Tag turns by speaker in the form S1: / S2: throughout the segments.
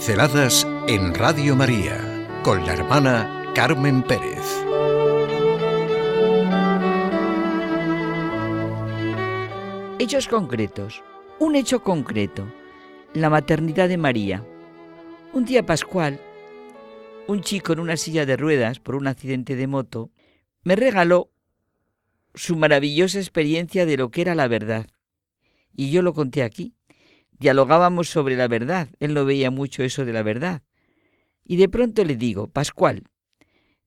S1: Pinceladas en Radio María con la hermana Carmen Pérez.
S2: Hechos concretos. Un hecho concreto. La maternidad de María. Un día pascual, un chico en una silla de ruedas por un accidente de moto me regaló su maravillosa experiencia de lo que era la verdad. Y yo lo conté aquí dialogábamos sobre la verdad. Él no veía mucho eso de la verdad. Y de pronto le digo, Pascual,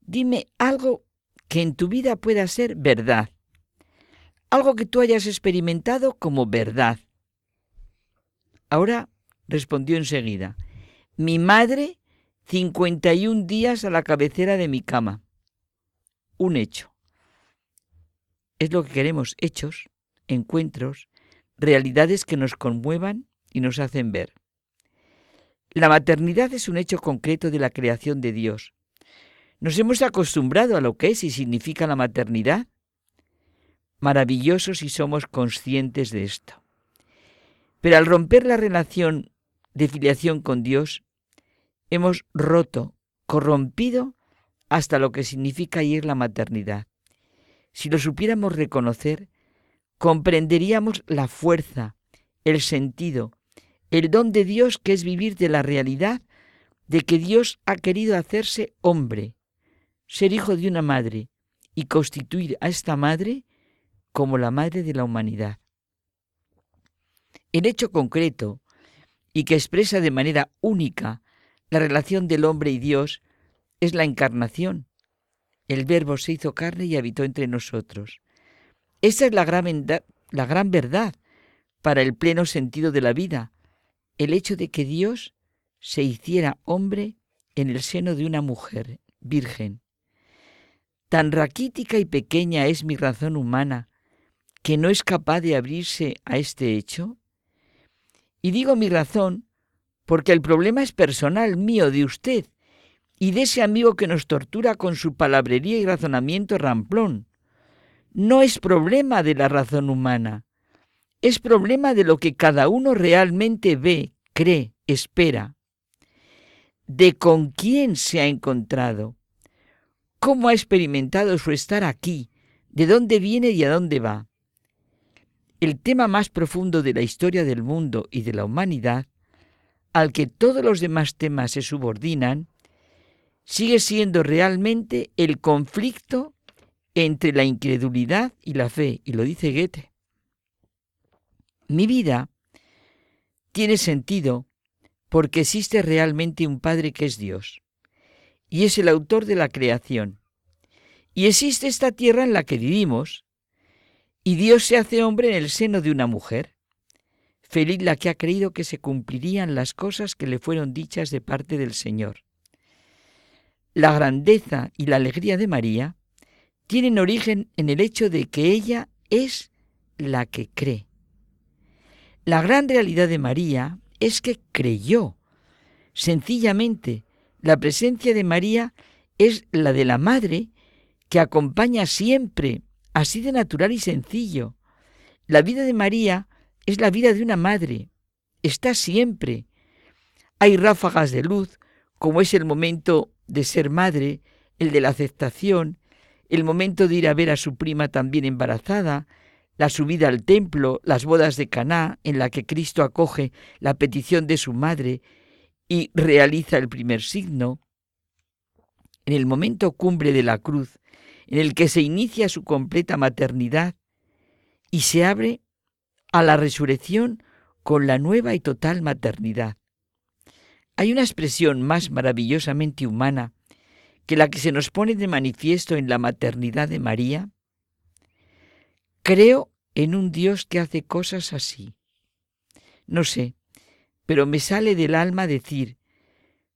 S2: dime algo que en tu vida pueda ser verdad. Algo que tú hayas experimentado como verdad. Ahora respondió enseguida, mi madre 51 días a la cabecera de mi cama. Un hecho. Es lo que queremos, hechos, encuentros, realidades que nos conmuevan y nos hacen ver. La maternidad es un hecho concreto de la creación de Dios. Nos hemos acostumbrado a lo que es y significa la maternidad. Maravilloso si somos conscientes de esto. Pero al romper la relación de filiación con Dios, hemos roto, corrompido hasta lo que significa ir la maternidad. Si lo supiéramos reconocer, comprenderíamos la fuerza, el sentido, el don de Dios que es vivir de la realidad de que Dios ha querido hacerse hombre, ser hijo de una madre y constituir a esta madre como la madre de la humanidad. El hecho concreto y que expresa de manera única la relación del hombre y Dios es la encarnación. El Verbo se hizo carne y habitó entre nosotros. Esa es la gran, la gran verdad para el pleno sentido de la vida, el hecho de que Dios se hiciera hombre en el seno de una mujer virgen. Tan raquítica y pequeña es mi razón humana que no es capaz de abrirse a este hecho. Y digo mi razón porque el problema es personal mío, de usted, y de ese amigo que nos tortura con su palabrería y razonamiento ramplón. No es problema de la razón humana, es problema de lo que cada uno realmente ve, cree, espera, de con quién se ha encontrado, cómo ha experimentado su estar aquí, de dónde viene y a dónde va. El tema más profundo de la historia del mundo y de la humanidad, al que todos los demás temas se subordinan, sigue siendo realmente el conflicto entre la incredulidad y la fe, y lo dice Goethe. Mi vida tiene sentido porque existe realmente un Padre que es Dios y es el autor de la creación. Y existe esta tierra en la que vivimos y Dios se hace hombre en el seno de una mujer. Feliz la que ha creído que se cumplirían las cosas que le fueron dichas de parte del Señor. La grandeza y la alegría de María tienen origen en el hecho de que ella es la que cree. La gran realidad de María es que creyó. Sencillamente, la presencia de María es la de la madre que acompaña siempre, así de natural y sencillo. La vida de María es la vida de una madre, está siempre. Hay ráfagas de luz, como es el momento de ser madre, el de la aceptación, el momento de ir a ver a su prima también embarazada, la subida al templo, las bodas de Caná, en la que Cristo acoge la petición de su madre y realiza el primer signo, en el momento cumbre de la cruz, en el que se inicia su completa maternidad y se abre a la resurrección con la nueva y total maternidad. Hay una expresión más maravillosamente humana que la que se nos pone de manifiesto en la maternidad de María, Creo en un Dios que hace cosas así. No sé, pero me sale del alma decir,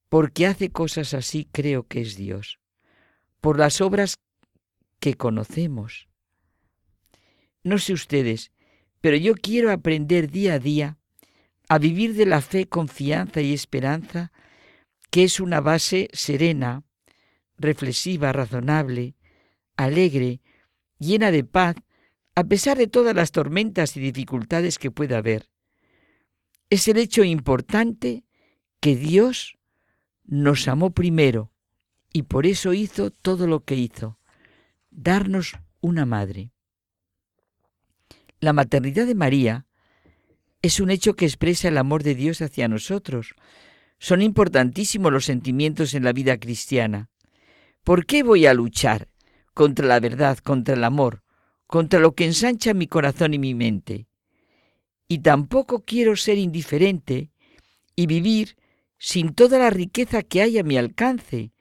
S2: porque hace cosas así creo que es Dios, por las obras que conocemos. No sé ustedes, pero yo quiero aprender día a día a vivir de la fe, confianza y esperanza, que es una base serena, reflexiva, razonable, alegre, llena de paz a pesar de todas las tormentas y dificultades que pueda haber. Es el hecho importante que Dios nos amó primero y por eso hizo todo lo que hizo, darnos una madre. La maternidad de María es un hecho que expresa el amor de Dios hacia nosotros. Son importantísimos los sentimientos en la vida cristiana. ¿Por qué voy a luchar contra la verdad, contra el amor, contra lo que ensancha mi corazón y mi mente? Y tampoco quiero ser indiferente y vivir sin toda la riqueza que hay a mi alcance.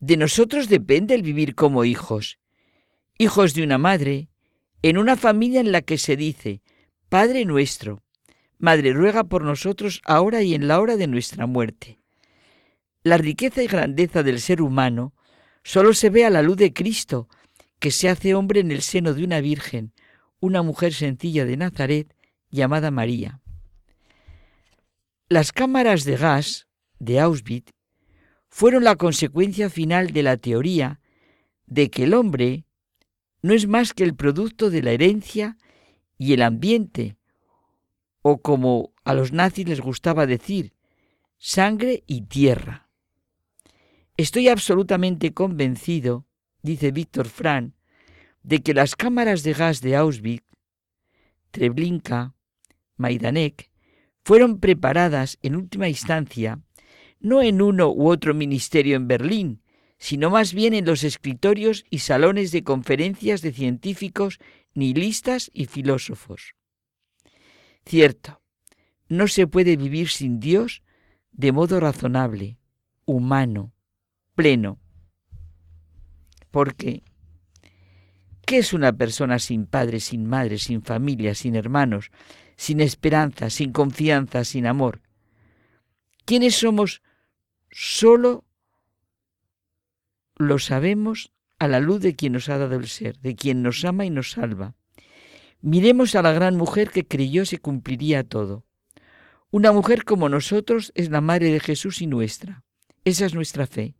S2: De nosotros depende el vivir como hijos, hijos de una madre, en una familia en la que se dice, Padre nuestro, Madre, ruega por nosotros ahora y en la hora de nuestra muerte. La riqueza y grandeza del ser humano solo se ve a la luz de Cristo, que se hace hombre en el seno de una virgen, una mujer sencilla de Nazaret llamada María. Las cámaras de gas de Auschwitz fueron la consecuencia final de la teoría de que el hombre no es más que el producto de la herencia y el ambiente, o como a los nazis les gustaba decir, sangre y tierra. Estoy absolutamente convencido, dice Víctor Fran, de que las cámaras de gas de Auschwitz, Treblinka, Majdanek, fueron preparadas en última instancia no en uno u otro ministerio en Berlín, sino más bien en los escritorios y salones de conferencias de científicos, nihilistas y filósofos. Cierto, no se puede vivir sin Dios de modo razonable, humano, pleno. Porque, ¿qué es una persona sin padre, sin madre, sin familia, sin hermanos, sin esperanza, sin confianza, sin amor. ¿Quiénes somos? Solo lo sabemos a la luz de quien nos ha dado el ser, de quien nos ama y nos salva. Miremos a la gran mujer que creyó se cumpliría todo. Una mujer como nosotros es la madre de Jesús y nuestra. Esa es nuestra fe.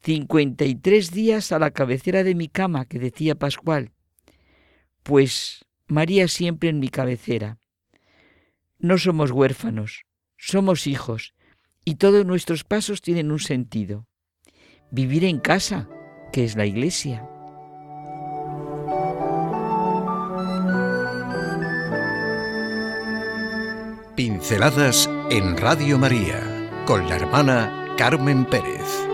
S2: Cincuenta y tres días a la cabecera de mi cama, que decía Pascual. Pues María siempre en mi cabecera. No somos huérfanos, somos hijos, y todos nuestros pasos tienen un sentido. Vivir en casa, que es la iglesia.
S1: Pinceladas en Radio María, con la hermana Carmen Pérez.